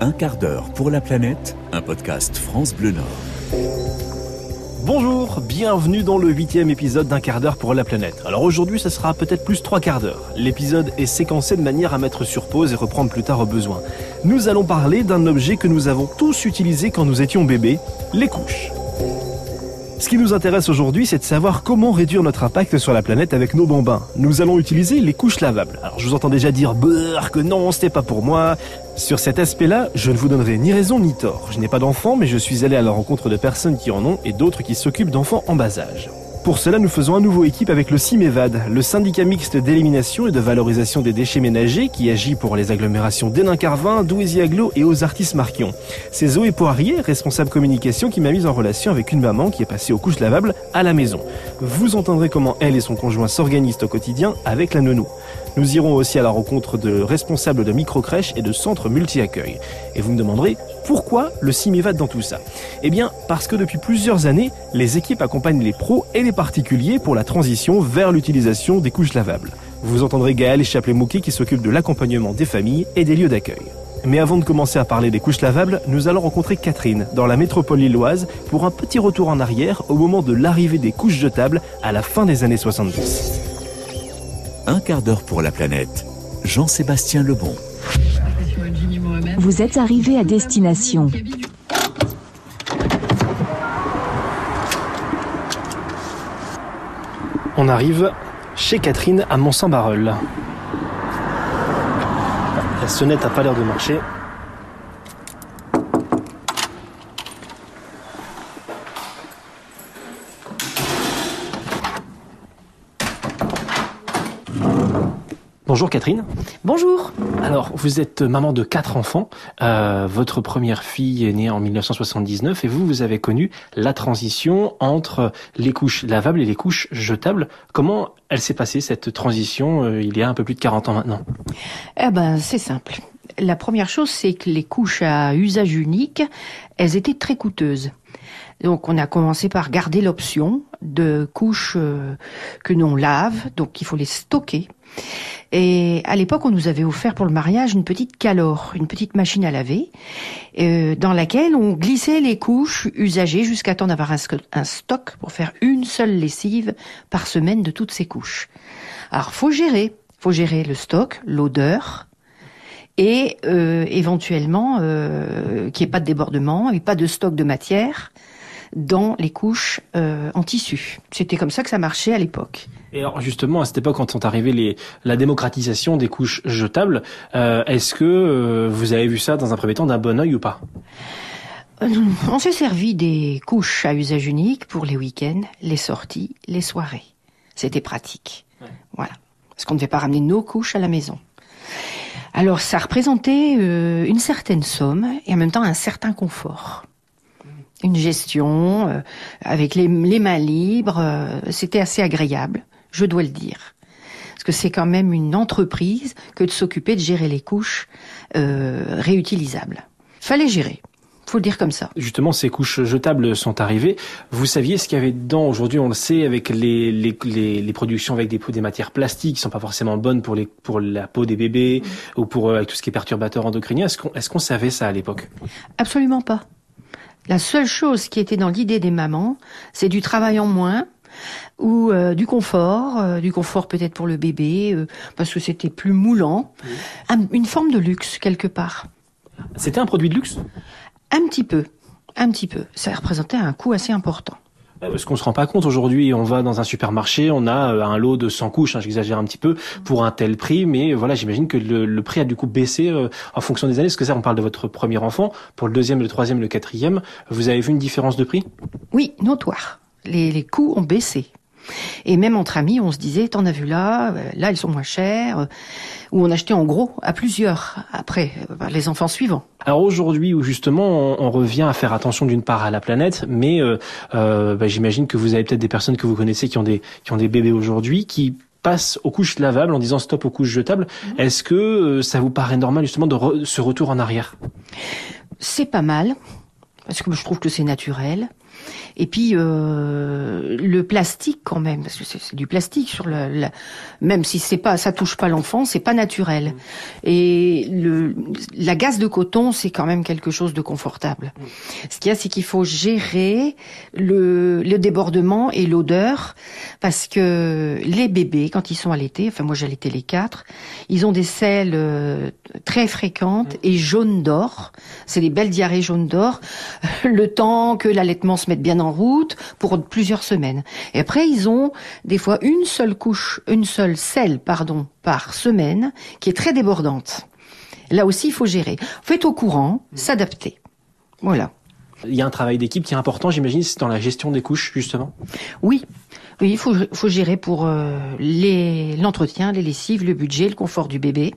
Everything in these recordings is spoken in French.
Un quart d'heure pour la planète, un podcast France Bleu Nord. Bonjour, bienvenue dans le huitième épisode d'un quart d'heure pour la planète. Alors aujourd'hui, ce sera peut-être plus trois quarts d'heure. L'épisode est séquencé de manière à mettre sur pause et reprendre plus tard au besoin. Nous allons parler d'un objet que nous avons tous utilisé quand nous étions bébés, les couches. Ce qui nous intéresse aujourd'hui, c'est de savoir comment réduire notre impact sur la planète avec nos bambins. Nous allons utiliser les couches lavables. Alors je vous entends déjà dire beurre que non, c'était pas pour moi. Sur cet aspect-là, je ne vous donnerai ni raison ni tort. Je n'ai pas d'enfants, mais je suis allé à la rencontre de personnes qui en ont et d'autres qui s'occupent d'enfants en bas âge. Pour cela, nous faisons à nouveau équipe avec le CIMEVAD, le syndicat mixte d'élimination et de valorisation des déchets ménagers qui agit pour les agglomérations d'Hénin-Carvin, douaisis-Aglo et aux artistes Marquion. C'est Zoé Poirier, responsable communication, qui m'a mise en relation avec une maman qui est passée aux couches lavables à la maison. Vous entendrez comment elle et son conjoint s'organisent au quotidien avec la nounou. Nous irons aussi à la rencontre de responsables de micro-crèches et de centres multi-accueil. Et vous me demanderez pourquoi le CIMEVAD dans tout ça? Eh bien, parce que depuis plusieurs années, les équipes accompagnent les pros et les particuliers pour la transition vers l'utilisation des couches lavables. Vous entendrez Gaël Chapelet-Mouquet qui s'occupe de l'accompagnement des familles et des lieux d'accueil. Mais avant de commencer à parler des couches lavables, nous allons rencontrer Catherine dans la métropole lilloise pour un petit retour en arrière au moment de l'arrivée des couches jetables à la fin des années 70. Un quart d'heure pour la planète. Jean-Sébastien Lebon. Vous êtes arrivé à destination. On arrive chez Catherine à Mont-Saint-Barreul. La sonnette n'a pas l'air de marcher. Bonjour Catherine. Bonjour. Alors, vous êtes maman de quatre enfants. Euh, votre première fille est née en 1979 et vous, vous avez connu la transition entre les couches lavables et les couches jetables. Comment elle s'est passée cette transition euh, il y a un peu plus de 40 ans maintenant? Eh ben, c'est simple. La première chose, c'est que les couches à usage unique, elles étaient très coûteuses. Donc on a commencé par garder l'option de couches euh, que l'on lave, donc il faut les stocker. Et à l'époque, on nous avait offert pour le mariage une petite calore, une petite machine à laver, euh, dans laquelle on glissait les couches usagées jusqu'à temps d'avoir un, stock pour faire une seule lessive par semaine de toutes ces couches. Alors, faut gérer, faut gérer le stock, l'odeur, et euh, éventuellement euh, qu'il n'y ait pas de débordement et pas de stock de matière dans les couches euh, en tissu. C'était comme ça que ça marchait à l'époque. Et alors justement, à cette époque, quand sont arrivées les, la démocratisation des couches jetables, euh, est-ce que euh, vous avez vu ça dans un premier temps d'un bon oeil ou pas? On s'est servi des couches à usage unique pour les week-ends, les sorties, les soirées. C'était pratique. Ouais. Voilà. Parce qu'on ne devait pas ramener nos couches à la maison. Alors ça représentait euh, une certaine somme et en même temps un certain confort. Une gestion euh, avec les, les, mains libres, euh, c'était assez agréable, je dois le dire. Parce que c'est quand même une entreprise que de s'occuper de gérer les couches réutilisables. Fallait gérer faut le dire comme ça. Justement, ces couches jetables sont arrivées. Vous saviez ce qu'il y avait dedans Aujourd'hui, on le sait avec les, les, les, les productions avec des, des matières plastiques qui sont pas forcément bonnes pour, les, pour la peau des bébés mmh. ou pour avec tout ce qui est perturbateur endocrinien. Est-ce qu'on est qu'on savait ça à l'époque? Absolument pas. La seule chose qui était dans l'idée des mamans, c'est du travail en moins ou euh, du confort, euh, du confort peut-être pour le bébé euh, parce que c'était plus moulant, un, une forme de luxe quelque part. C'était un produit de luxe? Un petit peu, un petit peu. Ça représentait un coût assez important. Parce qu'on se rend pas compte aujourd'hui, on va dans un supermarché, on a un lot de 100 couches, hein, j'exagère un petit peu, pour un tel prix, mais voilà, j'imagine que le, prix a du coup baissé euh, en fonction des années. Parce que ça, on parle de votre premier enfant, pour le deuxième, le troisième, le quatrième, vous avez vu une différence de prix? Oui, notoire. Les, les coûts ont baissé. Et même entre amis, on se disait, t'en as vu là, là ils sont moins chers, ou on achetait en gros à plusieurs, après, les enfants suivants. Alors aujourd'hui, où justement on, revient à faire attention d'une part à la planète, mais euh, euh, bah, j'imagine que vous avez peut-être des personnes que vous connaissez qui ont des, qui ont des bébés aujourd'hui, qui passent aux couches lavables en disant stop aux couches jetables. Mmh. Est-ce que euh, ça vous paraît normal justement de re, ce retour en arrière? C'est pas mal, parce que je trouve que c'est naturel. Et puis euh, le plastique quand même, parce que c'est du plastique sur le, même si c'est pas, ça touche pas l'enfant, c'est pas naturel. Et le, la gaze de coton, c'est quand même quelque chose de confortable. Ce qu'il y a, c'est qu'il faut gérer le, le débordement et l'odeur, parce que les bébés, quand ils sont allaités, enfin moi j'allaitais les quatre, ils ont des selles euh, très fréquentes et jaunes d'or. C'est des belles diarrhées jaunes d'or. Le temps que l'allaitement se mette bien en route pour plusieurs semaines. Et après, ils ont des fois une seule couche, une seule selle, pardon, par semaine, qui est très débordante. Là aussi, il faut gérer. Faites au courant, s'adapter. Voilà. Il y a un travail d'équipe qui est important, j'imagine, c'est dans la gestion des couches, justement? Oui, oui, il faut, faut gérer pour euh, l'entretien, les lessives, le budget, le confort du bébé,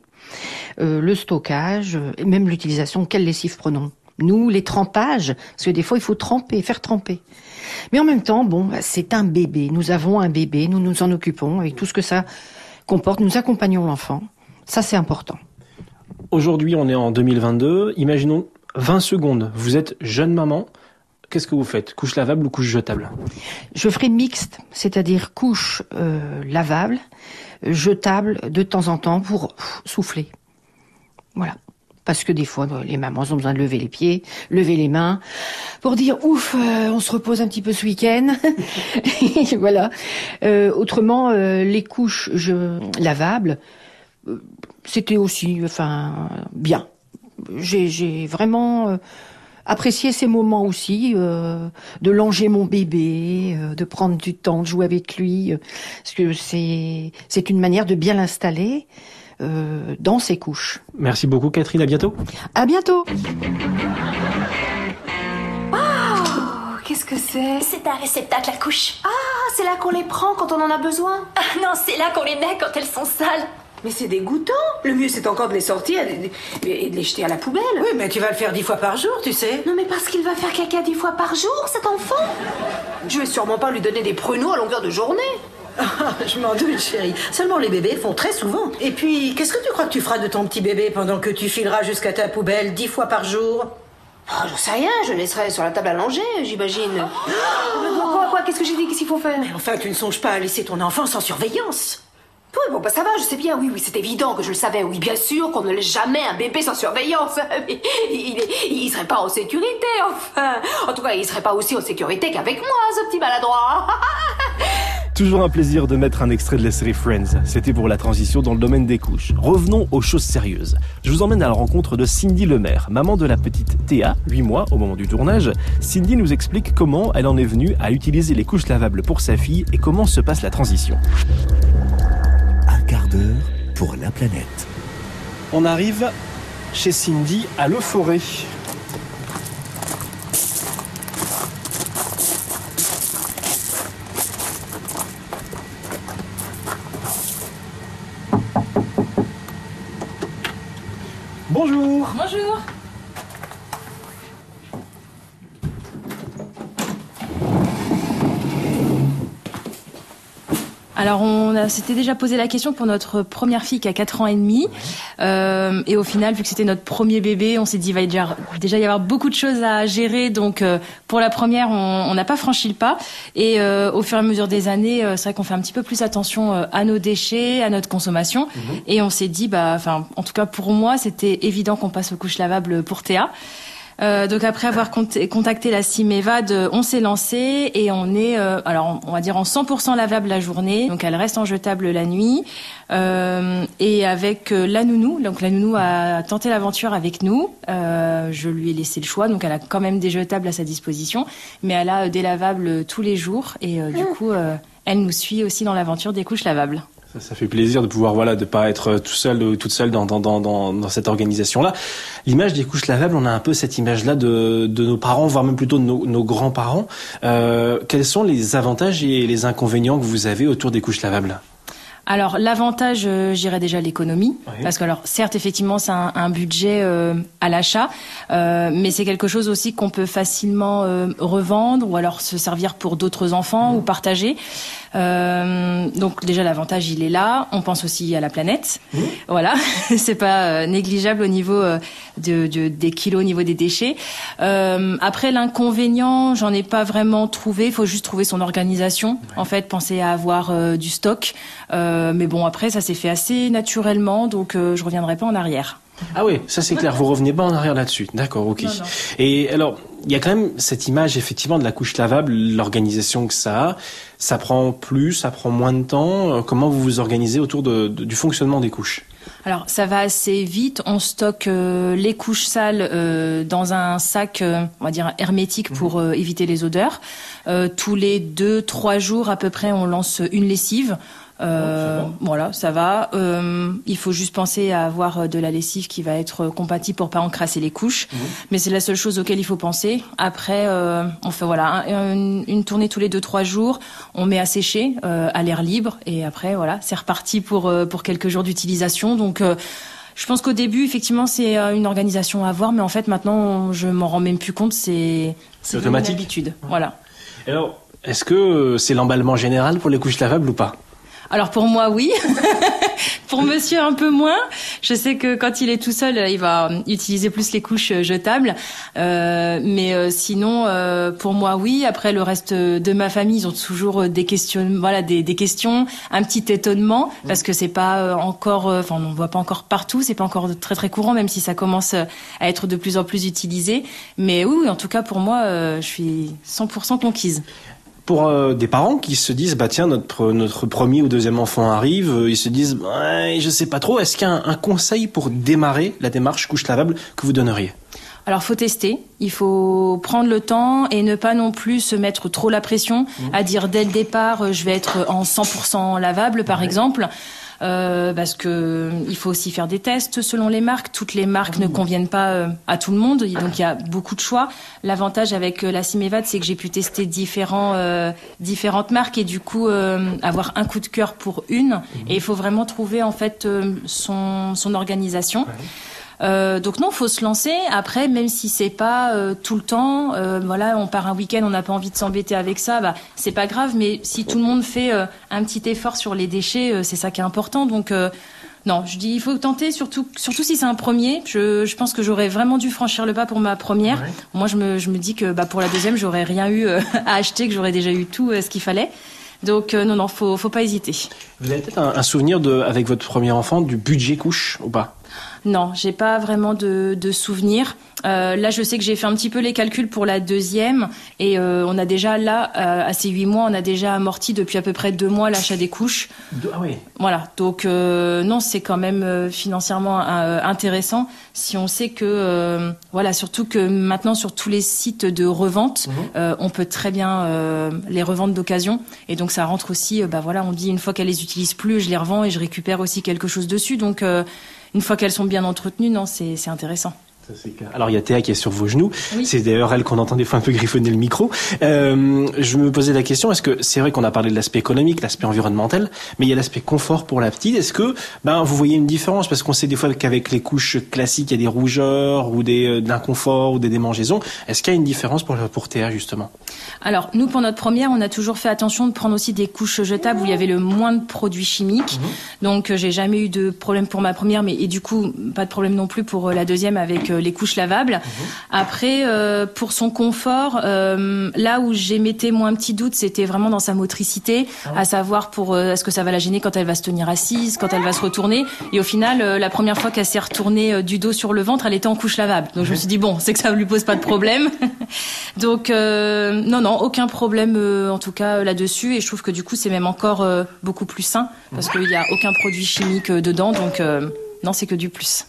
euh, le stockage, euh, et même l'utilisation. Quelle lessive prenons? Nous, les trempages, parce que des fois, il faut tremper, faire tremper. Mais en même temps, bon, bah, c'est un bébé. Nous avons un bébé, nous nous en occupons avec tout ce que ça comporte. Nous accompagnons l'enfant. Ça, c'est important. Aujourd'hui, on est en 2022. Imaginons 20 secondes. Vous êtes jeune maman. Qu'est-ce que vous faites? Couche lavable ou couche jetable? Je ferai mixte, c'est-à-dire couche euh, lavable, jetable de temps en temps pour souffler. Voilà parce que des fois les mamans ont besoin de lever les pieds, lever les mains pour dire ouf, euh, on se repose un petit peu ce week-end. voilà. Euh, autrement, euh, les couches je, lavables, c'était aussi, enfin, bien. J'ai vraiment apprécié ces moments aussi, de langer mon bébé, de prendre du temps, de jouer avec lui, parce que c'est c'est une manière de bien l'installer. Euh, dans ses couches. Merci beaucoup Catherine, à bientôt. À bientôt. Oh, qu'est-ce que c'est? C'est un réceptacle à couches. Ah, c'est là qu'on les prend quand on en a besoin ah, Non, c'est là qu'on les met quand elles sont sales. Mais c'est dégoûtant. Le mieux, c'est encore de les sortir et de les jeter à la poubelle. Oui, mais tu vas le faire dix fois par jour, tu sais. Non, mais parce qu'il va faire caca dix fois par jour, cet enfant. Je vais sûrement pas lui donner des pruneaux à longueur de journée. Je m'en doute, chérie. Seulement les bébés font très souvent. Et puis, qu'est-ce que tu crois que tu feras de ton petit bébé pendant que tu fileras jusqu'à ta poubelle dix fois par jour? Oh, j'en sais rien, je laisserai sur la table à langer, j'imagine. quoi, quoi, quoi Qu'est-ce que j'ai dit? Qu'est-ce qu'il faut faire? Mais enfin, tu ne songes pas à laisser ton enfant sans surveillance. Oui, bon, bah ça va, je sais bien, oui, oui, c'est évident que je le savais, oui, bien sûr qu'on ne laisse jamais un bébé sans surveillance. il, il, serait pas en sécurité, enfin. En tout cas, il serait pas aussi en sécurité qu'avec moi, ce petit maladroit. Toujours un plaisir de mettre un extrait de la série Friends. C'était pour la transition dans le domaine des couches. Revenons aux choses sérieuses. Je vous emmène à la rencontre de Cindy Lemaire, maman de la petite Théa, 8 mois au moment du tournage. Cindy nous explique comment elle en est venue à utiliser les couches lavables pour sa fille et comment se passe la transition. Un quart d'heure pour la planète. On arrive chez Cindy à Le Forêt. Bonjour. Alors on s'était déjà posé la question pour notre première fille qui a 4 ans et demi. Euh, et au final, vu que c'était notre premier bébé, on s'est dit il va déjà, déjà y avoir beaucoup de choses à gérer. Donc euh, pour la première, on n'a pas franchi le pas. Et euh, au fur et à mesure des années, c'est vrai qu'on fait un petit peu plus attention à nos déchets, à notre consommation. Mhm. Et on s'est dit, bah, enfin, en tout cas pour moi, c'était évident qu'on passe aux couches lavables pour Théa. Euh, donc après avoir contacté la CIMEVAD, euh, on s'est lancé et on est, euh, alors on va dire en 100% lavable la journée. Donc elle reste en jetable la nuit. et avec la nounou, donc la nounou a tenté l'aventure avec nous. je lui ai laissé le choix, donc elle a quand même des jetables à sa disposition, mais elle a des lavables tous les jours et du ah. coup elle nous suit aussi dans l'aventure des couches lavables. Ça, fait plaisir de pouvoir voilà de pas être tout seul ou toute seule dans dans dans dans, cette organisation là. L'image des couches lavables, on a un peu cette image là de de nos parents, voire même plutôt de nos, nos grands parents. Euh, quels sont les avantages et les inconvénients que vous avez autour des couches lavables? Alors l'avantage, euh, j'irais déjà l'économie, Oui. parce que alors certes effectivement c'est un, un budget euh, à l'achat, euh, mais c'est quelque chose aussi qu'on peut facilement revendre ou alors se servir pour d'autres enfants ou partager. Donc déjà l'avantage il est là. On pense aussi à la planète, voilà, c'est pas négligeable au niveau de, de- des kilos, au niveau des déchets. Après l'inconvénient, j'en ai pas vraiment trouvé. Il faut juste trouver son organisation. En fait, penser à avoir du stock. Euh, mais bon, après, ça s'est fait assez naturellement, donc euh, je reviendrai pas en arrière. Ah oui, ça c'est clair, vous revenez pas en arrière là-dessus. D'accord, ok. Non, non. Et alors, il y a quand même cette image effectivement de la couche lavable, l'organisation que ça a. Ça prend plus, ça prend moins de temps. Euh, Comment vous vous organisez autour de- de- du fonctionnement des couches? Alors, ça va assez vite. On stocke euh, les couches sales euh, dans un sac, euh, on va dire hermétique pour euh, éviter les odeurs. Euh, tous les deux, trois jours à peu près, on lance une lessive. Euh, voilà, ça va. Euh, il faut juste penser à avoir euh, de la lessive qui va être compatible pour pas encrasser les couches. Mais c'est la seule chose auquel il faut penser. Après, euh, on fait voilà un- une, tournée tous les deux trois jours. On met à sécher euh, à l'air libre et après voilà, c'est reparti pour euh, pour quelques jours d'utilisation. Donc euh, je pense qu'au début, effectivement, c'est euh, une organisation à avoir, mais en fait, maintenant, je m'en rends même plus compte. C'est C'est devenu une automatique. habitude. Voilà. Alors, est-ce que euh, c'est l'emballement général pour les couches lavables ou pas? Alors pour moi, oui. pour Monsieur, un peu moins. Je sais que quand il est tout seul, il va utiliser plus les couches euh, jetables. Euh, mais euh, sinon, euh, pour moi, oui. Après, le reste de ma famille, ils ont toujours euh, des questions, voilà, des, des questions, un petit étonnement parce que c'est pas euh, encore, euh, enfin, on ne voit pas encore partout, c'est pas encore très très courant, même si ça commence euh, à être de plus en plus utilisé. Mais oui, oui, en tout cas, pour moi, euh, je suis 100% conquise. Pour euh, des parents qui se disent bah tiens notre notre premier ou deuxième enfant arrive, euh, ils se disent ouais, je sais pas trop. Est-ce qu'il y a un, un conseil pour démarrer la démarche couche lavable que vous donneriez? Alors faut tester, il faut prendre le temps et ne pas non plus se mettre trop la pression à dire dès le départ euh, je vais être en 100% lavable par exemple. Euh, parce que il faut aussi faire des tests selon les marques. Toutes les marques ne conviennent pas euh, à tout le monde, donc il y a beaucoup de choix. L'avantage avec euh, la Simevad, c'est que j'ai pu tester différents, euh, différentes marques et du coup euh, avoir un coup de cœur pour une. Et il faut vraiment trouver en fait euh, son, son organisation. Euh, donc non, faut se lancer. Après, même si c'est pas euh, tout le temps, euh, voilà, on part un week-end, on n'a pas envie de s'embêter avec ça, bah c'est pas grave. Mais si tout le monde fait euh, un petit effort sur les déchets, euh, c'est ça qui est important. Donc euh, non, je dis il faut tenter, surtout surtout si c'est un premier. Je, je pense que j'aurais vraiment dû franchir le pas pour ma première. Moi, je me je me dis que bah pour la deuxième, j'aurais rien eu à acheter, que j'aurais déjà eu tout ce qu'il fallait. Donc euh, non non, faut faut pas hésiter. Vous avez peut-être un, un souvenir de avec votre premier enfant du budget couche ou pas? Non, j'ai pas vraiment de, de souvenirs. Euh, là, je sais que j'ai fait un petit peu les calculs pour la deuxième et euh, on a déjà là, euh, à ces huit mois, on a déjà amorti depuis à peu près deux mois l'achat des couches. Ah oui. Voilà, donc non, c'est quand même financièrement intéressant si on sait que voilà, surtout que maintenant sur tous les sites de revente, euh, on peut très bien les revendre d'occasion et donc ça rentre aussi. bah voilà, on dit une fois qu'elles les utilisent plus, je les revends et je récupère aussi quelque chose dessus. Donc une fois qu'elles sont bien entretenues, non, c'est intéressant. Ça. Alors il y a Théa qui est sur vos genoux. Oui. C'est d'ailleurs elle qu'on entend des fois un peu griffonner le micro. Euh, je me posais la question est-ce que c'est vrai qu'on a parlé de l'aspect économique, l'aspect environnemental, mais il y a l'aspect confort pour la petite. Est-ce que ben vous voyez une différence? Parce qu'on sait des fois qu'avec les couches classiques il y a des rougeurs ou des euh, de l'inconfort ou des démangeaisons. Est-ce qu'il y a une différence pour pour Théa justement? Alors, nous, pour notre première, on a toujours fait attention de prendre aussi des couches jetables où il y avait le moins de produits chimiques. Donc, euh, j'ai jamais eu de problème pour ma première, mais et du coup, pas de problème non plus pour la deuxième avec les couches lavables. Après, euh, pour son confort, euh, là où j'émettais moins un petit doute, c'était vraiment dans sa motricité, à savoir pour euh, est-ce que ça va la gêner quand elle va se tenir assise, quand elle va se retourner. Et au final, euh, la première fois qu'elle s'est retournée euh, du dos sur le ventre, elle était en couche lavable. Donc, je me suis dit bon, c'est que ça lui pose pas de problème. Donc euh, non, non, aucun problème euh, en tout cas euh, là-dessus. Et je trouve que du coup, c'est même encore euh, beaucoup plus sain parce qu'il n'y a aucun produit chimique euh, dedans. Donc euh, non, c'est que du plus.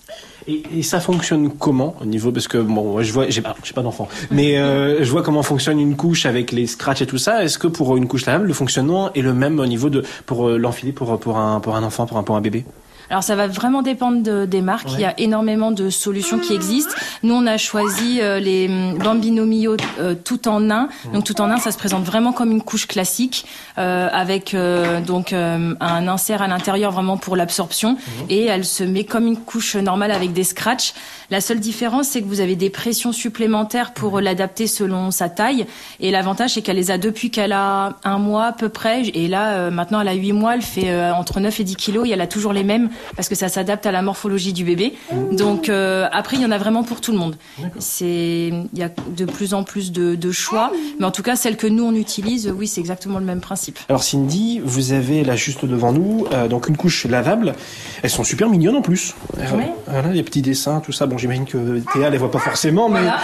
Et, ça fonctionne comment au niveau parce que bon je vois j'ai pas pas d'enfant. Mais euh, je vois comment fonctionne une couche avec les scratchs et tout ça. Est-ce que pour une couche lavable le fonctionnement est le même au niveau de pour euh, l'enfiler pour pour un pour un enfant pour un pour un bébé? Alors ça va vraiment dépendre de- des marques. Il y a énormément de solutions qui existent. Nous, on a choisi euh, les hum, Bambino Mio euh, tout en un. Donc tout en un, ça se présente vraiment comme une couche classique euh, avec euh, donc euh, un insert à l'intérieur vraiment pour l'absorption et elle se met comme une couche normale avec des scratchs. La seule différence, c'est que vous avez des pressions supplémentaires pour l'adapter selon sa taille. Et l'avantage, c'est qu'elle les a depuis qu'elle a un mois à peu près. Et là, euh, maintenant, elle a 8 mois, elle fait euh, entre 9 et 10 kilos et elle a toujours les mêmes parce que ça s'adapte à la morphologie du bébé. Donc euh, après, il y en a vraiment pour tout le monde. C'est, il y a de plus en plus de, de choix. Mais en tout cas, celle que nous, on utilise, oui, c'est exactement le même principe. Alors Cindy, vous avez là juste devant nous euh, donc une couche lavable. Elles sont super mignonnes en plus. Euh. Voilà, les petits dessins, tout ça. Bon, j'imagine que Théa les voit pas forcément, mais Voilà.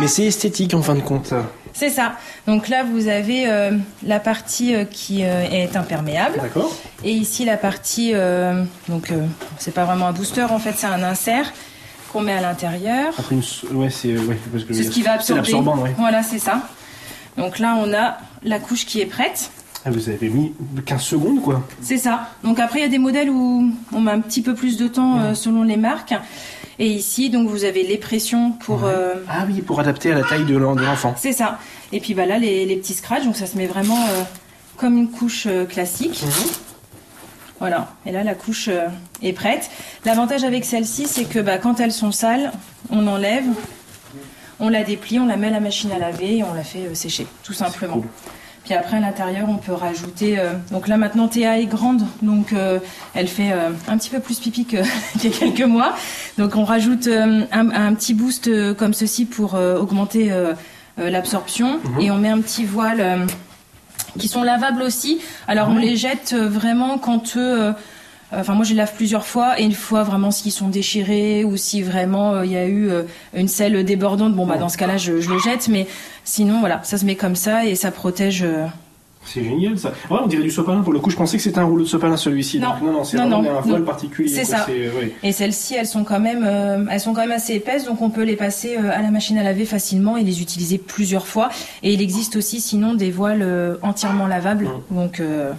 mais c'est esthétique en fin de compte. C'est ça. Donc là, vous avez euh, la partie euh, qui euh, est imperméable. D'accord. Et ici, la partie, donc c'est pas vraiment un booster, en fait, c'est un insert qu'on met à l'intérieur. Après une, s- ouais, c'est ouais, parce que C'est ce qui va absorber. ouais. Voilà, c'est ça. Donc là, on a la couche qui est prête. Ah, Vous avez mis 15 secondes quoi. C'est ça. Donc après, il y a des modèles où on met un petit peu plus de temps euh, selon les marques. Et ici, donc vous avez les pressions pour. euh, Ah oui, pour adapter à la taille de l'en- de l'enfant. c'est ça. Et puis bah là, les, les petits scratchs, donc ça se met vraiment euh, comme une couche classique. Voilà. Et là, la couche est prête. L'avantage avec celle-ci, c'est que bah, quand elles sont sales, on enlève, on la déplie, on la met à la machine à laver et on la fait sécher, tout simplement. Puis après, à l'intérieur, on peut rajouter. euh, donc là, maintenant, Théa est grande, donc euh, elle fait euh, un petit peu plus pipi que- qu'il y a quelques mois. Donc on rajoute un, un petit boost comme ceci pour augmenter l'absorption et on met un petit voile. qui sont lavables aussi. Alors on les jette vraiment quand eux, enfin moi je les lave plusieurs fois et une fois vraiment s'ils sont déchirés ou si vraiment euh, il y a eu euh, une selle débordante, bon bah dans ce cas-là je, je le jette, mais sinon voilà ça se met comme ça et ça protège. euh, C'est génial ça. Ouais, on dirait du sopalin pour le coup. Je pensais que c'était un rouleau de sopalin celui-ci. Non. Donc, non, non, c'est un voile particulier. C'est ça. ouais. Et celles-ci, elles sont quand même, euh, elles sont quand même assez épaisses, donc on peut les passer euh, à la machine à laver facilement et les utiliser plusieurs fois. Et il existe aussi, sinon, des voiles euh, entièrement lavables. Donc, euh,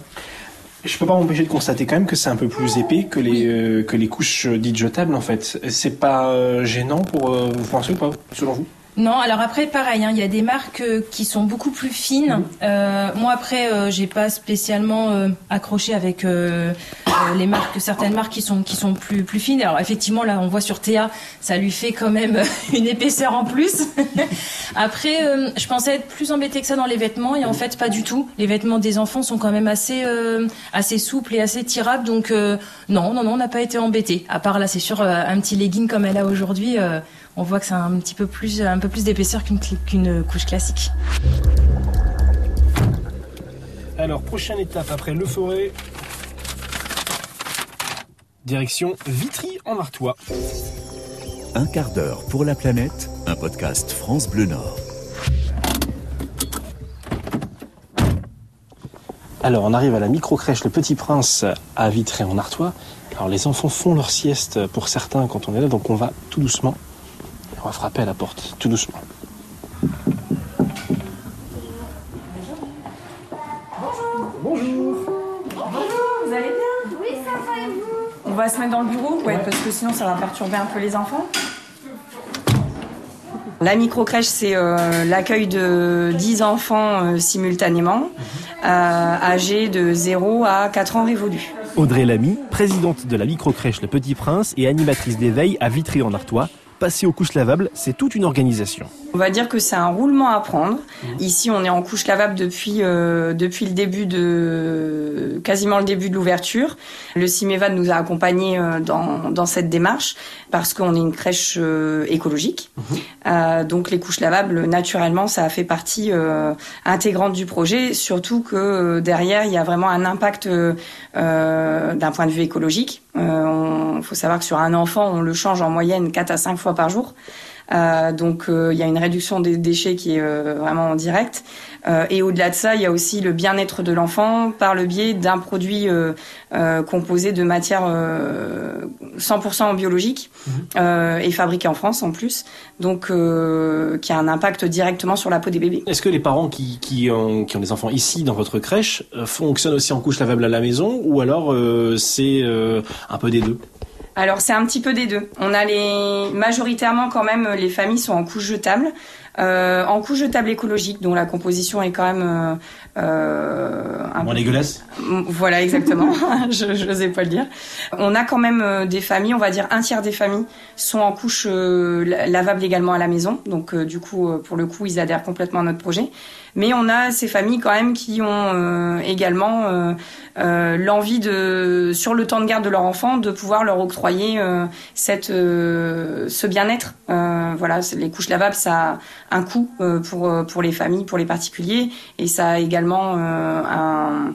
Je peux pas m'empêcher de constater quand même que c'est un peu plus épais que les euh, que les couches dites jetables en fait. C'est pas euh, gênant pour euh, vous pensez ou pas selon vous? Non, alors après, pareil, hein, il y a des marques euh, qui sont beaucoup plus fines. Euh, moi, après, euh, j'ai pas spécialement euh, accroché avec les marques, certaines marques qui sont qui sont plus plus fines. Alors effectivement, là, on voit sur Théa, ça lui fait quand même une épaisseur en plus. après, je pensais être plus embêtée que ça dans les vêtements, et en fait, pas du tout. Les vêtements des enfants sont quand même assez assez souples et assez tirables, donc non, non, non, on n'a pas été embêté. À part là, c'est sûr, un petit legging comme elle a aujourd'hui. On voit que c'est un petit peu plus, un peu plus d'épaisseur qu'une couche classique. Alors prochaine étape après le forêt. Direction Vitry en Artois. Un quart d'heure pour la planète, un podcast France Bleu Nord. Alors on arrive à la micro-crèche Le Petit Prince à Vitré en Artois. Alors les enfants font leur sieste pour certains quand on est là, donc on va tout doucement. On va frapper à la porte, tout doucement. Bonjour. Vous allez bien? Oui, ça va et vous? On va se mettre dans le bureau Ouais, parce que sinon ça va perturber un peu les enfants. La micro-crèche, c'est euh, l'accueil de 10 enfants euh, simultanément, euh, âgés de 0 à 4 ans révolus. Audrey Lamy, présidente de la micro-crèche Le Petit Prince et animatrice d'éveil à Vitry en Artois. Passer aux couches lavables, c'est toute une organisation. On va dire que c'est un roulement à prendre. Ici, on est en couche lavable depuis euh, depuis le début de quasiment le début de l'ouverture. Le CIMEVAD nous a accompagnés euh, dans dans cette démarche parce qu'on est une crèche euh, écologique. Euh, donc les couches lavables, naturellement, ça a fait partie intégrante du projet. Surtout que derrière, il y a vraiment un impact d'un point de vue écologique. Il faut savoir que sur un enfant, on le change en moyenne 4 à 5 fois par jour. Euh, donc il y a une réduction des déchets qui est vraiment directe. et au-delà de ça, il y a aussi le bien-être de l'enfant par le biais d'un produit composé de matières 100% biologiques mhm. et fabriqué en France en plus, donc qui a un impact directement sur la peau des bébés. Est-ce que les parents qui, qui, ont, qui ont des enfants ici dans votre crèche fonctionnent aussi en couche lavable à la maison ou alors c'est un peu des deux? Alors c'est un petit peu des deux. On a les majoritairement quand même les familles sont en couche jetable. Euh, en couche jetable écologique, dont la composition est quand même euh, euh un moins dégueulasse. Voilà, exactement. je n'osais pas le dire. On a quand même euh, des familles, on va dire un tiers des familles sont en couche lavable également à la maison. Donc du coup, pour le coup, ils adhèrent complètement à notre projet. Mais on a ces familles quand même qui ont également l'envie de, sur le temps de garde de leur enfant, de pouvoir leur octroyer cette, ce bien-être. voilà, les couches lavables, ça un coût euh, pour, euh, pour les familles, pour les particuliers, et ça a également euh,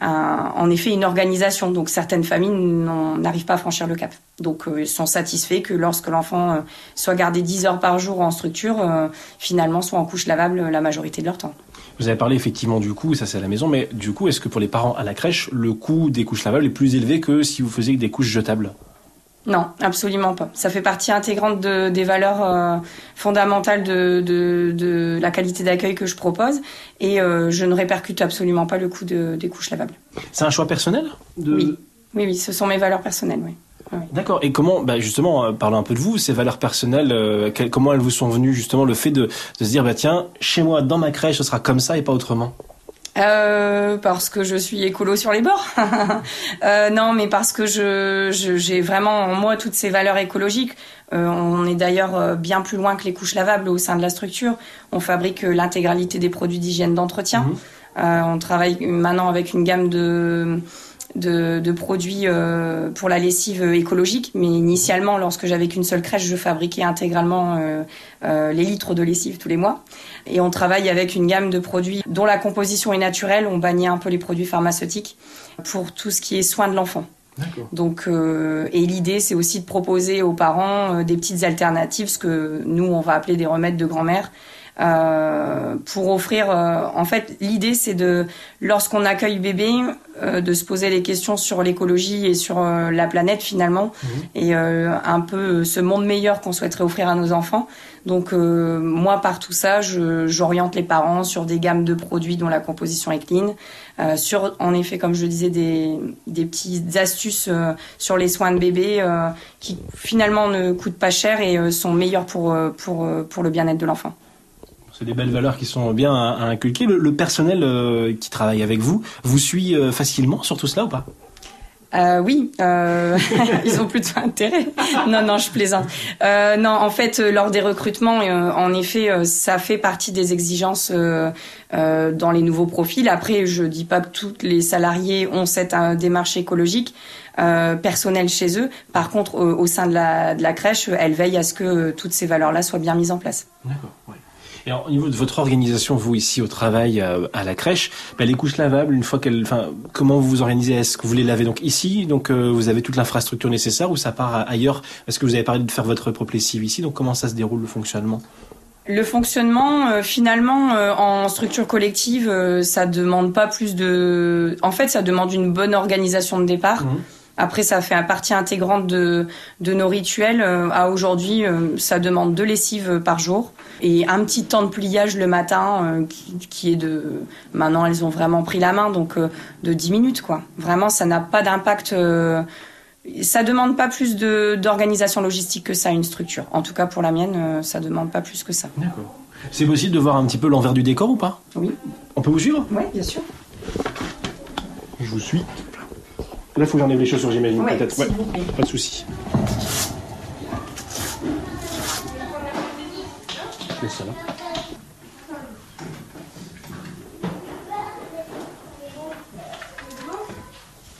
en effet une organisation. Donc certaines familles n'arrivent pas à franchir le cap. Donc ils sont satisfaits que lorsque l'enfant soit gardé 10 heures par jour en structure, finalement soit en couche lavable la majorité de leur temps. Vous avez parlé effectivement du coût, ça c'est à la maison, mais du coup, est-ce que pour les parents à la crèche, le coût des couches lavables est plus élevé que si vous faisiez des couches jetables? Non, absolument pas. Ça fait partie intégrante de, des valeurs euh, fondamentales de, de, de, la qualité d'accueil que je propose et euh, je ne répercute absolument pas le coût de, des couches lavables. C'est un choix personnel oui. oui, oui, ce sont mes valeurs personnelles, oui. D'accord. Et comment, bah justement, euh, parlons un peu de vous, ces valeurs personnelles, comment elles vous sont venues justement le fait de, de se dire, bah tiens, chez moi, dans ma crèche, ce sera comme ça et pas autrement? Euh, parce que je suis écolo sur les bords. euh, non, mais parce que je, j'ai vraiment en moi toutes ces valeurs écologiques. Euh, on est d'ailleurs euh, bien plus loin que les couches lavables au sein de la structure. On fabrique l'intégralité des produits d'hygiène d'entretien. Mhm. on travaille maintenant avec une gamme de de, de produits euh, pour la lessive écologique. Mais initialement, lorsque j'avais qu'une seule crèche, je fabriquais intégralement euh, euh, les litres de lessive tous les mois. Et on travaille avec une gamme de produits dont la composition est naturelle. On bannit un peu les produits pharmaceutiques pour tout ce qui est soin de l'enfant. Donc, euh, et l'idée, c'est aussi de proposer aux parents euh, des petites alternatives, ce que nous, on va appeler des remèdes de grand-mère, euh, pour offrir. Euh, en fait, l'idée, c'est de, lorsqu'on accueille bébé, euh, de se poser des questions sur l'écologie et sur la planète finalement, mhm. et un peu ce monde meilleur qu'on souhaiterait offrir à nos enfants. Donc moi, par tout ça, j'oriente les parents sur des gammes de produits dont la composition est clean, sur en effet, comme je le disais, des, des petites astuces sur les soins de bébé qui finalement ne coûtent pas cher et sont meilleurs pour pour pour le bien-être de l'enfant. C'est des belles valeurs qui sont bien à, inculquer. Le, personnel euh, qui travaille avec vous vous suit euh, facilement sur tout cela ou pas? Euh, oui, euh, ils ont plutôt intérêt. Non, non, je plaisante. Euh, non, en fait, lors des recrutements, en effet, ça fait partie des exigences dans les nouveaux profils. Après, je dis pas que tous les salariés ont cette démarche écologique. personnelle chez eux. Par contre, au sein de la, de la crèche, elle veille à ce que toutes ces valeurs-là soient bien mises en place. D'accord. Ouais. Et au niveau de votre organisation, vous ici au travail, euh, à la crèche, bah, les couches lavables, une fois qu'elles, enfin, comment vous vous organisez? Est-ce que vous les lavez donc ici, donc euh, vous avez toute l'infrastructure nécessaire, ou ça part ailleurs? Parce que vous avez parlé de faire votre propre lessive ici, donc comment ça se déroule le fonctionnement? Le fonctionnement, euh, finalement, en structure collective, ça demande pas plus de. En fait, ça demande une bonne organisation de départ. Mmh. Après, ça fait partie intégrante de, de nos rituels. Euh, à aujourd'hui, euh, ça demande deux lessives par jour et un petit temps de pliage le matin euh, qui, qui, est de. Maintenant, elles ont vraiment pris la main, donc de 10 minutes, quoi. Vraiment, ça n'a pas d'impact. ça demande pas plus d'organisation logistique que ça, une structure. En tout cas, pour la mienne, ça demande pas plus que ça. D'accord. C'est possible de voir un petit peu l'envers du décor ou pas? Oui. On peut vous suivre? Oui, bien sûr. Je vous suis. Là, il faut que j'enlève les chaussures, j'imagine, peut-être. Ouais, pas de souci. Je ça là.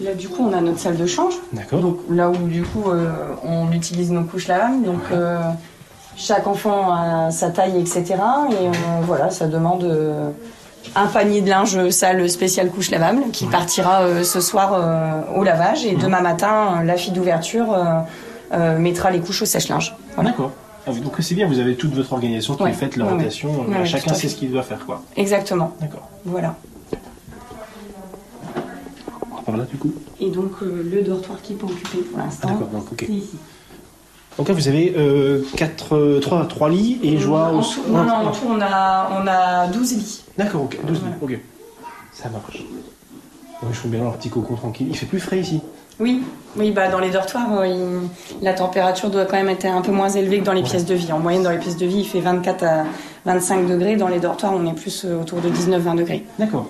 Là, du coup, on a notre salle de change. D'accord. Donc, là où, du coup, euh, on utilise nos couches lavables. Donc, euh, chaque enfant a sa taille, etc. Et euh, voilà, ça demande un panier de linge sale spécial couche lavable qui partira euh, ce soir euh, au lavage et demain matin la fille d'ouverture euh, mettra les couches au sèche-linge. D'accord. Ah oui, donc c'est bien, vous avez toute votre organisation qui Ouais, faite, la ouais, ouais. rotation, Ouais, euh, ouais, chacun sait fait. ce qu'il doit faire, quoi. Exactement. D'accord. Voilà. Par là, du coup Et donc euh, le dortoir qui est pas occupé pour Ah, l'instant. d'accord, donc, ok. c'est ici. Donc là, vous avez euh, quatre, euh, trois, trois lits et je vois... en au- tout, non, non, en tout, on a, on a 12 lits. D'accord, ok, 12 lits, ok. Ça marche. Oui, je trouve bien leur petit cocon tranquille. Il fait plus frais ici Oui, oui, bah dans les dortoirs, euh, il- la température doit quand même être un peu moins élevée que dans les pièces de vie. En moyenne, dans les pièces de vie, il fait 24 à 25 degrés. Dans les dortoirs, on est plus euh, autour de 19-20 degrés. D'accord.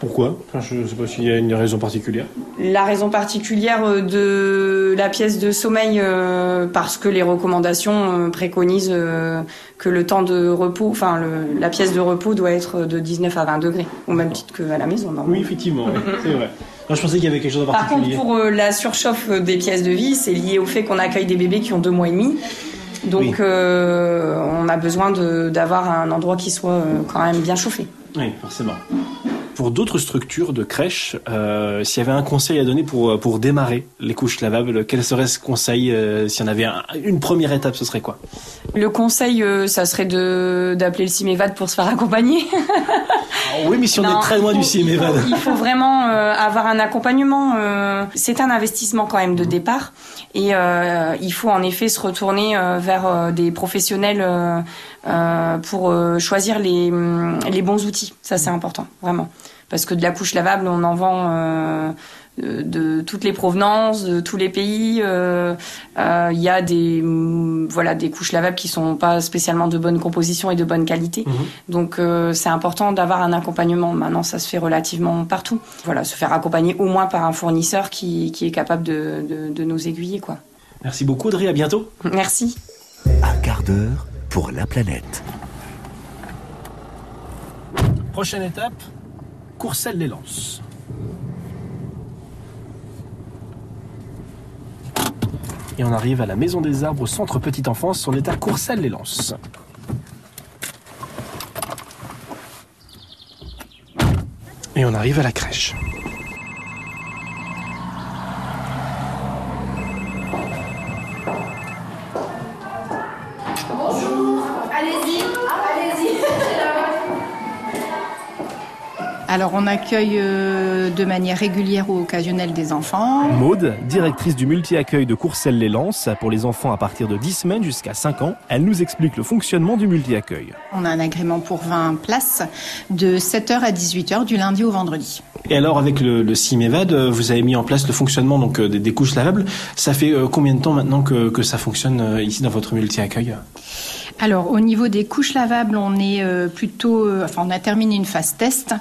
Pourquoi? Enfin, Je ne sais pas s'il y a une raison particulière. La raison particulière euh, de la pièce de sommeil, euh, parce que les recommandations euh, préconisent que le temps de repos, enfin le- la pièce de repos doit être de 19 à 20 degrés, au même titre qu'à la maison. Oui, effectivement, oui, c'est vrai. Non, je pensais qu'il y avait quelque chose de Par contre, particulier. pour la surchauffe des pièces de vie, c'est lié au fait qu'on accueille des bébés qui ont deux mois et demi. Donc, Oui. euh, on a besoin d'avoir un endroit qui soit euh, quand même bien chauffé. Oui, forcément. Pour d'autres structures de crèche, euh, s'il y avait un conseil à donner pour, euh, pour démarrer les couches lavables, quel serait ce conseil euh, S'il y en avait un- une première étape, ce serait quoi? Le conseil, euh, ça serait de d'appeler le CIMEVAD pour se faire accompagner. Oui, mais si on Non, est très loin du CIMEVAD. Il faut, il faut vraiment avoir un accompagnement. c'est un investissement quand même de départ. Et il faut en effet se retourner vers des professionnels pour choisir les, hum, les bons outils. Ça, c'est important, vraiment. Parce que de la couche lavable, on en vend euh, de, toutes les provenances, de tous les pays. Euh, euh, Il y a des, hum, voilà, des couches lavables qui sont pas spécialement de bonne composition et de bonne qualité. Donc euh, c'est important d'avoir un accompagnement. Maintenant, ça se fait relativement partout. Voilà, se faire accompagner au moins par un fournisseur qui, qui est capable de, de, de nous aiguiller, quoi. Merci beaucoup, Audrey. À bientôt. Merci. Un quart d'heure pour la planète. Prochaine étape, Courcelles-les-Lances. Et on arrive à la Maison des Arbres au centre Petite Enfance. On est à Courcelles-les-Lances. Et on arrive à la crèche. Alors on accueille euh, de manière régulière ou occasionnelle des enfants. Maude, directrice du multi-accueil de Courcelles-les-Lances pour les enfants à partir de 10 semaines jusqu'à 5 ans, elle nous explique le fonctionnement du multi-accueil. On a un agrément pour 20 places de 7h à 18h du lundi au vendredi. Et alors avec le, le CIMEVAD, euh, vous avez mis en place le fonctionnement donc euh, des, des couches lavables. Ça fait euh, combien de temps maintenant que, que ça fonctionne euh, ici dans votre multi-accueil? Alors au niveau des couches lavables, on est euh, plutôt, euh, enfin on a terminé une phase test.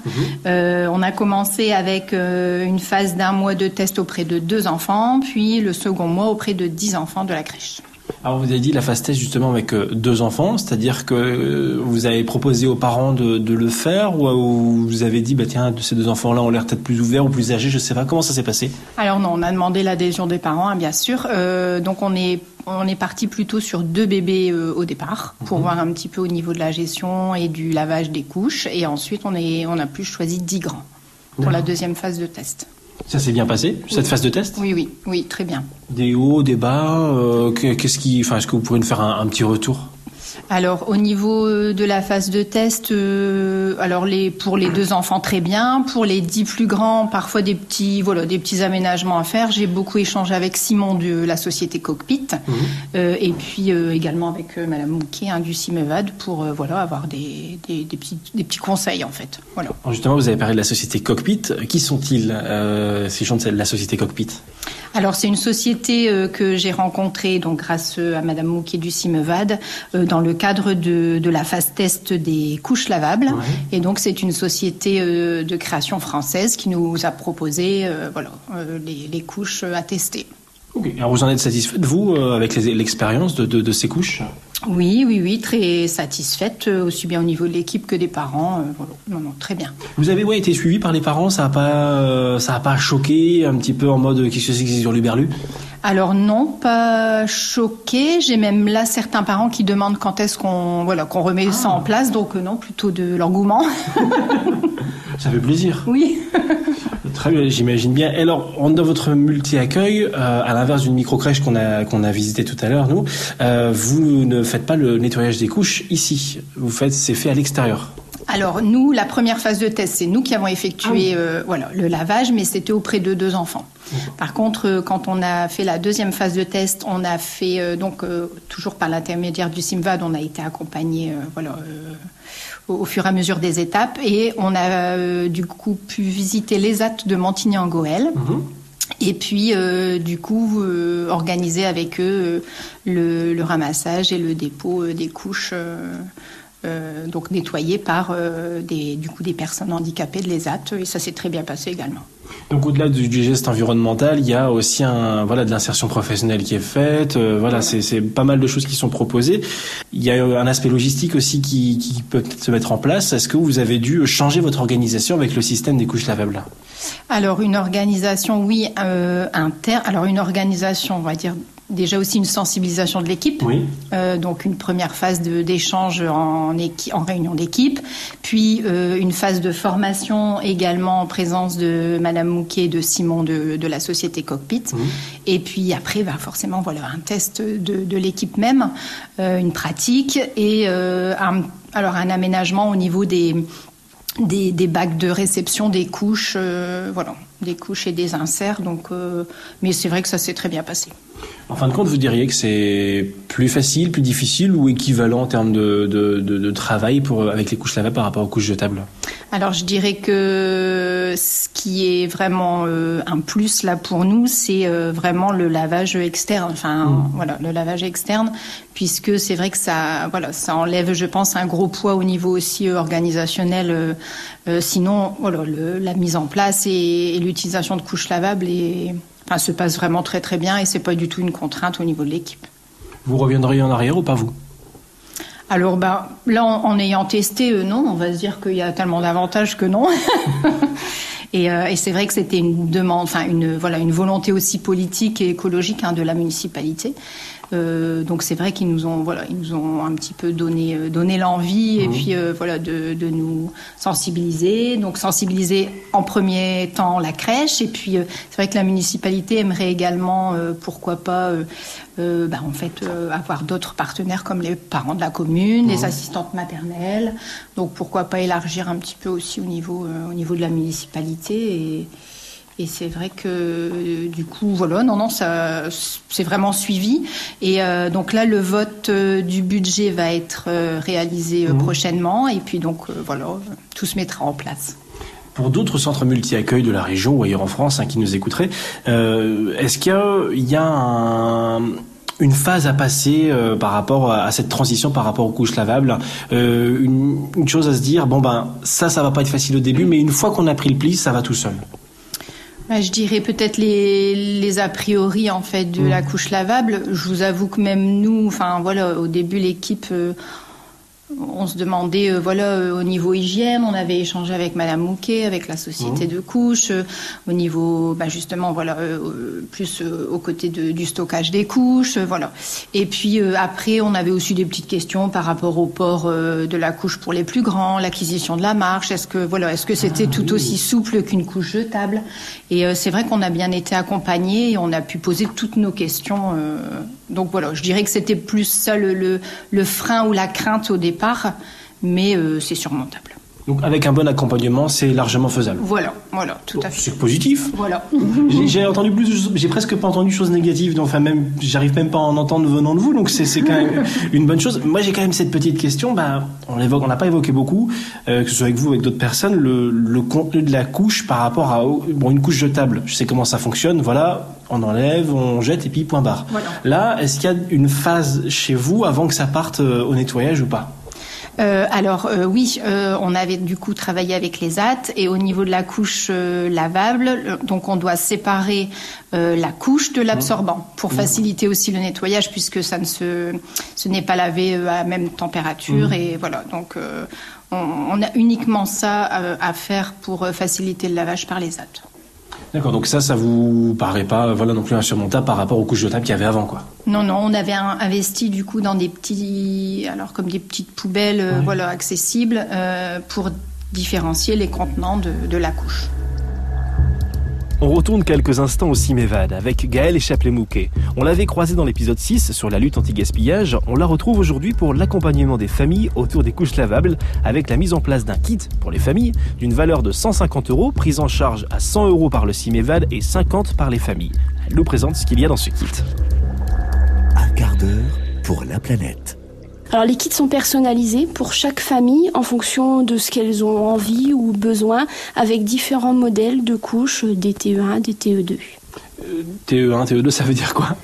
Euh, on a commencé avec une phase d'un mois de test auprès de deux enfants, puis le second mois auprès de 10 enfants de la crèche. Alors vous avez dit la phase test justement avec euh, deux enfants, c'est-à-dire que euh, vous avez proposé aux parents de, de le faire ou, ou vous avez dit bah tiens ces deux enfants-là ont l'air peut-être plus ouverts ou plus âgés, je sais pas comment ça s'est passé? Alors non, on a demandé l'adhésion des parents, hein, bien sûr. Euh, donc on est on est parti plutôt sur deux bébés euh, au départ pour voir un petit peu au niveau de la gestion et du lavage des couches. Et ensuite on est on a plus choisi 10 grands pour la deuxième phase de test. Ça s'est bien passé cette phase de test Oui oui oui très bien. Des hauts, des bas, euh, que- qu'est-ce qui, enfin est-ce que vous pourriez nous faire un, un petit retour? Alors au niveau euh, de la phase de test, euh, alors les pour les deux enfants très bien, pour les dix plus grands parfois des petits voilà des petits aménagements à faire. J'ai beaucoup échangé avec Simon de la société Cockpit euh, et puis euh, également avec Madame Mouquet hein, du CIMEVAD pour voilà avoir des, des, des petits des petits conseils en fait. Voilà. Alors justement, vous avez parlé de la société Cockpit. Qui sont-ils, ces gens de la société Cockpit? Alors c'est une société euh, que j'ai rencontrée donc grâce euh, à Madame Mouquet du CIMEVAD euh, dans le cadre de, de la phase test des couches lavables. Et donc c'est une société euh, de création française qui nous a proposé voilà les, les couches à tester. Alors vous en êtes satisfaite, vous, euh, avec l'expérience de, de- de ces couches? Oui, oui, oui, très satisfaite euh, aussi bien au niveau de l'équipe que des parents. euh, voilà. Non, non, très bien. Vous avez ouais, été suivi par les parents, ça a pas, euh, ça a pas choqué, un petit peu en mode qu'est-ce que c'est que c'est sur l'Uberlu Alors non, pas choqué. J'ai même là certains parents qui demandent quand est-ce qu'on voilà qu'on remet ça en place. Donc non, plutôt de l'engouement. Ça fait plaisir. Oui. Très j'imagine bien. Et alors, dans votre multi-accueil, euh, à l'inverse d'une micro-crèche qu'on a, qu'on a visité tout à l'heure, nous, euh, vous ne faites pas le nettoyage des couches ici. Vous faites, c'est fait à l'extérieur. Alors nous, la première phase de test, c'est nous qui avons effectué Ah euh, voilà, le lavage, mais c'était auprès de deux enfants. Par contre, quand on a fait la deuxième phase de test, on a fait euh, donc euh, toujours par l'intermédiaire du Simvad, on a été accompagné euh, voilà euh, au, fur et à mesure des étapes et on a euh, du coup pu visiter les AT de Montigny-en-Goël. Et puis, euh, du coup, euh, organiser avec eux le, le ramassage et le dépôt des couches, euh, donc nettoyées par euh, des, du coup, des personnes handicapées de l'ESAT. Et ça s'est très bien passé également. Donc au-delà du, du geste environnemental, il y a aussi un voilà de l'insertion professionnelle qui est faite. euh, voilà, c'est c'est pas mal de choses qui sont proposées. Il y a un aspect logistique aussi qui, qui peut se mettre en place. Est-ce que vous avez dû changer votre organisation avec le système des couches lavables? Alors, une organisation, oui, interne. Alors, une organisation, on va dire déjà aussi une sensibilisation de l'équipe. Oui. Euh, donc une première phase d'échange en, en réunion d'équipe, puis euh, une phase de formation également en présence de Madame Mouquet et de Simon de, de la société Cockpit. Et puis après, bah, forcément, voilà, un test de, de l'équipe même, euh, une pratique et un, alors un aménagement au niveau des, des, des bacs de réception des couches, euh, voilà, des couches et des inserts. Donc, euh, mais c'est vrai que ça s'est très bien passé. En fin de compte, vous diriez que c'est plus facile, plus difficile ou équivalent en termes de, de, de, travail pour, avec les couches lavables par rapport aux couches jetables? Alors je dirais que ce qui est vraiment euh, un plus là pour nous, c'est euh, vraiment le lavage externe. Enfin voilà, le lavage externe, puisque c'est vrai que ça, voilà, ça enlève, je pense, un gros poids au niveau aussi euh, organisationnel. euh, sinon, voilà, le- la mise en place et, et l'utilisation de couches lavables et, enfin, se passe vraiment très très bien et c'est pas du tout une contrainte au niveau de l'équipe. Vous reviendriez en arrière ou pas vous? Alors ben, là, en, ayant testé, euh, non, on va se dire qu'il y a tellement d'avantages que non. et euh, et c'est vrai que c'était une demande, enfin une voilà une volonté aussi politique et écologique hein, de la municipalité. Euh, donc c'est vrai qu'ils nous ont voilà ils nous ont un petit peu donné euh, donné l'envie et puis euh, voilà de, de nous sensibiliser. Donc sensibiliser en premier temps la crèche et puis euh, c'est vrai que la municipalité aimerait également euh, pourquoi pas euh, bah, en fait euh, avoir d'autres partenaires comme les parents de la commune les assistantes maternelles. Donc pourquoi pas élargir un petit peu aussi au niveau euh, au niveau de la municipalité et et c'est vrai que euh, du coup, voilà, non, non, ça, c'est vraiment suivi. Et euh, donc là, le vote euh, du budget va être réalisé euh, prochainement. Et puis donc, voilà, tout se mettra en place. Pour d'autres centres multi-accueil de la région ou ailleurs en France hein, qui nous écouteraient, euh, est-ce qu'il y a, il y a un- une phase à passer euh, par rapport à, à cette transition par rapport aux couches lavables euh, une, une chose à se dire, bon ben ça, ça va pas être facile au début, mais une fois qu'on a pris le pli, ça va tout seul? Bah, je dirais peut-être les, les a priori en fait de la couche lavable. Je vous avoue que même nous, enfin voilà, au début l'équipe, euh, on se demandait euh, voilà euh, au niveau hygiène, on avait échangé avec Madame Mouquet, avec la société de couches, euh, au niveau bah, justement voilà plus aux côtés de- du stockage des couches, voilà. Et puis après, on avait aussi des petites questions par rapport au port de la couche pour les plus grands, l'acquisition de la marche. Est-ce que voilà, est-ce que c'était tout aussi souple qu'une couche jetable? Et c'est vrai qu'on a bien été accompagnés et on a pu poser toutes nos questions. Donc voilà, je dirais que c'était plus ça le, le, le frein ou la crainte au départ, mais euh, c'est surmontable. Donc avec un bon accompagnement, c'est largement faisable. Voilà, voilà, tout à fait. C'est positif. Voilà. J'ai- entendu plus, j'ai presque pas entendu de choses négatives, donc enfin même, j'arrive même pas à en entendre venant de vous, donc c'est c'est quand même une bonne chose. Moi j'ai quand même cette petite question, bah on l'évoque, on l'a pas évoqué beaucoup, euh, que ce soit avec vous ou avec d'autres personnes, le, le contenu de la couche par rapport à bon une couche jetable. Je sais comment ça fonctionne, voilà, on enlève, on jette et puis point barre. Voilà. Là, est-ce qu'il y a une phase chez vous avant que ça parte euh, au nettoyage ou pas? Euh, alors euh, oui, euh, on avait du coup travaillé avec les AT et au niveau de la couche lavable, le- donc on doit séparer la couche de l'absorbant pour faciliter aussi le nettoyage puisque ça ne se, ce n'est pas lavé à la même température et voilà donc on, on a uniquement ça à faire pour faciliter le lavage par les AT. D'accord, donc ça, ça vous paraît pas, voilà, non plus insurmontable par rapport aux couches jetables qu'il y avait avant, quoi. Non, non, on avait investi du coup dans des petits, alors comme des petites poubelles, euh, voilà, accessibles euh, pour différencier les contenants de, de la couche. On retourne quelques instants au Cimévad avec Gaël et Chaplet-Mouquet. On l'avait croisé dans l'épisode 6 sur la lutte anti-gaspillage. On la retrouve aujourd'hui pour l'accompagnement des familles autour des couches lavables avec la mise en place d'un kit pour les familles d'une valeur de 150 euros prise en charge à 100 euros par le Cimévad et 50 par les familles. Elle nous présente ce qu'il y a dans ce kit. Un quart d'heure pour la planète. Alors les kits sont personnalisés pour chaque famille en fonction de ce qu'elles ont envie ou besoin avec différents modèles de couches des TE1, des TE2. TE1, TE2, ça veut dire quoi?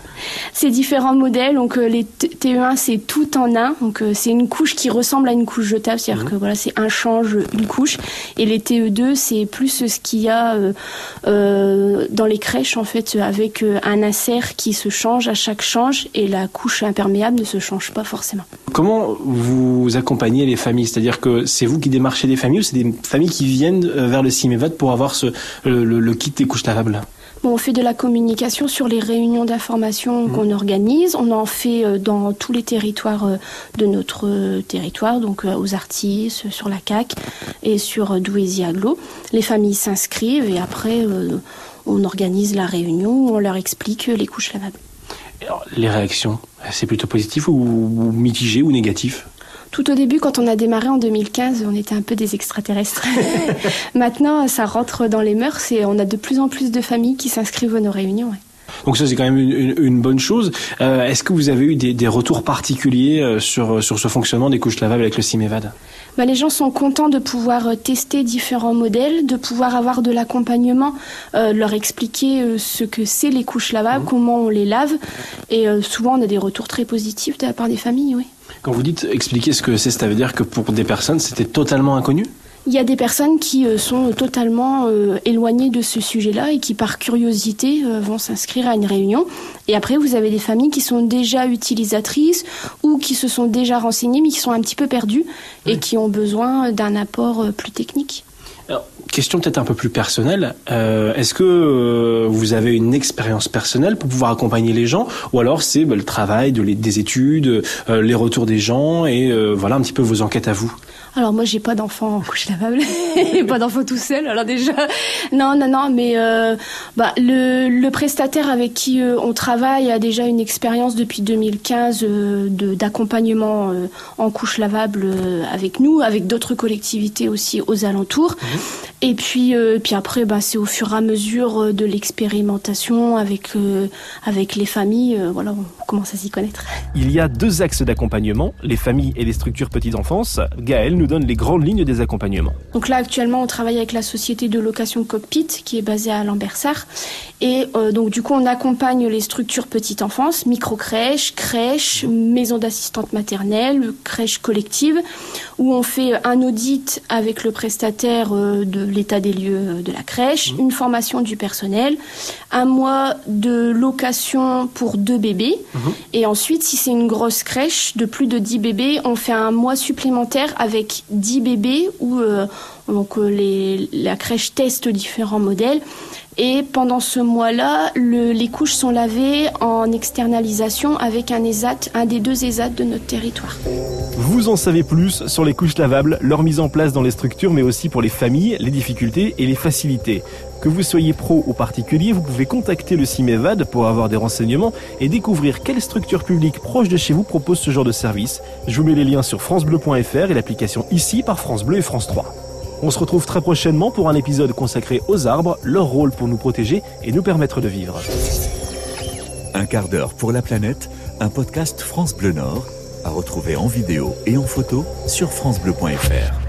Ces différents modèles, donc euh, les TE1 c'est tout en un, donc euh, c'est une couche qui ressemble à une couche jetable, c'est-à-dire que voilà c'est un change, une couche, et les TE2 c'est plus ce qu'il y a euh, euh, dans les crèches en fait avec euh, un insert qui se change à chaque change et la couche imperméable ne se change pas forcément. Comment vous accompagnez les familles? C'est-à-dire que c'est vous qui démarchez des familles ou c'est des familles qui viennent euh, vers le Cimévad pour avoir ce, le, le- le kit des couches lavables? On fait de la communication sur les réunions d'information qu'on organise. On en fait euh, dans tous les territoires euh, de notre euh, territoire, donc aux Artis, sur la CAC et sur euh, Douaisis-Aglo. Les familles s'inscrivent et après on organise la réunion où on leur explique les couches lavables. Alors, Les réactions, c'est plutôt positif ou, ou mitigé ou négatif? Tout au début, quand on a démarré en 2015, on était un peu des extraterrestres. Maintenant, ça rentre dans les mœurs et on a de plus en plus de familles qui s'inscrivent à nos réunions. ouais. Donc ça c'est quand même une, une- une bonne chose. Euh, Est-ce que vous avez eu des, des retours particuliers euh, sur, sur ce fonctionnement des couches lavables avec le Cimévad Bah, les gens sont contents de pouvoir euh, tester différents modèles, de pouvoir avoir de l'accompagnement, euh, leur expliquer euh, ce que c'est les couches lavables, comment on les lave. Et euh, souvent, on a des retours très positifs de la part des familles, oui. Quand vous dites expliquer ce que c'est, ça veut dire que pour des personnes c'était totalement inconnu? Il y a des personnes qui euh, sont totalement euh, éloignées de ce sujet-là et qui, par curiosité, euh, vont s'inscrire à une réunion. Et après, vous avez des familles qui sont déjà utilisatrices ou qui se sont déjà renseignées, mais qui sont un petit peu perdues et qui ont besoin d'un apport euh, plus technique. Alors, question peut-être un peu plus personnelle. Euh, Est-ce que euh, vous avez une expérience personnelle pour pouvoir accompagner les gens, ou alors c'est bah, le travail des études, euh, les retours des gens et voilà un petit peu vos enquêtes à vous? Alors moi j'ai pas d'enfant en couche lavable pas d'enfant tout seul alors déjà. Non non non mais euh, bah le, le prestataire avec qui euh, on travaille a déjà une expérience depuis 2015 euh, d'accompagnement euh, en couche lavable avec nous avec d'autres collectivités aussi aux alentours et puis euh, puis après bah c'est au fur et à mesure euh, de l'expérimentation avec euh, avec les familles euh, voilà on commence à s'y connaître. Il y a deux axes d'accompagnement, les familles et les structures petite enfance. Gaël nous donne les grandes lignes des accompagnements. Donc là, actuellement, on travaille avec la société de location Cockpit, qui est basée à Lambersart. Et donc, du coup, on accompagne les structures petite enfance, micro-crèches, crèches, maisons d'assistantes maternelles, crèches collectives, où on fait un audit avec le prestataire de l'état des lieux euh, de la crèche, une formation du personnel, un mois de location pour deux bébés. Et ensuite, si c'est une grosse crèche de plus de 10 bébés, on fait un mois supplémentaire avec 10 bébés où euh, donc, euh, les, la crèche teste différents modèles. Et pendant ce mois-là, le- les couches sont lavées en externalisation avec un ESAT, un des deux ESAT de notre territoire. Vous en savez plus sur les couches lavables, leur mise en place dans les structures, mais aussi pour les familles, les difficultés et les facilités. Que vous soyez pro ou particulier, vous pouvez contacter le CIMEVAD pour avoir des renseignements et découvrir quelle structure publique proche de chez vous propose ce genre de service. Je vous mets les liens sur francebleu.fr et l'application ici par France Bleu et France 3. On se retrouve très prochainement pour un épisode consacré aux arbres, leur rôle pour nous protéger et nous permettre de vivre. Un quart d'heure pour la planète, un podcast France Bleu Nord, à retrouver en vidéo et en photo sur francebleu.fr.